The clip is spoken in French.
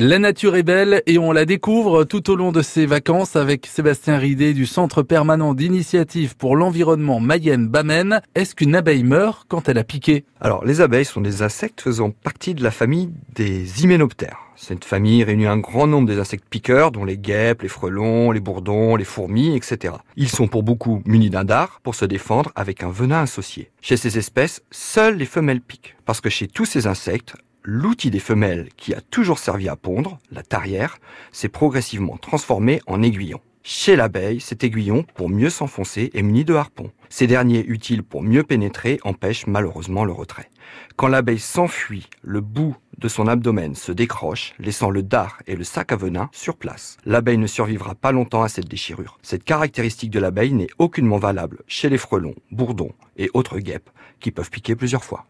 La nature est belle et on la découvre tout au long de ses vacances avec Sébastien Ridé du Centre permanent d'initiative pour l'environnement Mayenne-Bamène. Est-ce qu'une abeille meurt quand elle a piqué? Alors, les abeilles sont des insectes faisant partie de la famille des hyménoptères. Cette famille réunit un grand nombre des insectes piqueurs, dont les guêpes, les frelons, les bourdons, les fourmis, etc. Ils sont pour beaucoup munis d'un dard pour se défendre avec un venin associé. Chez ces espèces, seules les femelles piquent. Parce que chez tous ces insectes, l'outil des femelles qui a toujours servi à pondre, la tarière, s'est progressivement transformé en aiguillon. Chez l'abeille, cet aiguillon, pour mieux s'enfoncer, est muni de harpons. Ces derniers, utiles pour mieux pénétrer, empêchent malheureusement le retrait. Quand l'abeille s'enfuit, le bout de son abdomen se décroche, laissant le dard et le sac à venin sur place. L'abeille ne survivra pas longtemps à cette déchirure. Cette caractéristique de l'abeille n'est aucunement valable chez les frelons, bourdons et autres guêpes qui peuvent piquer plusieurs fois.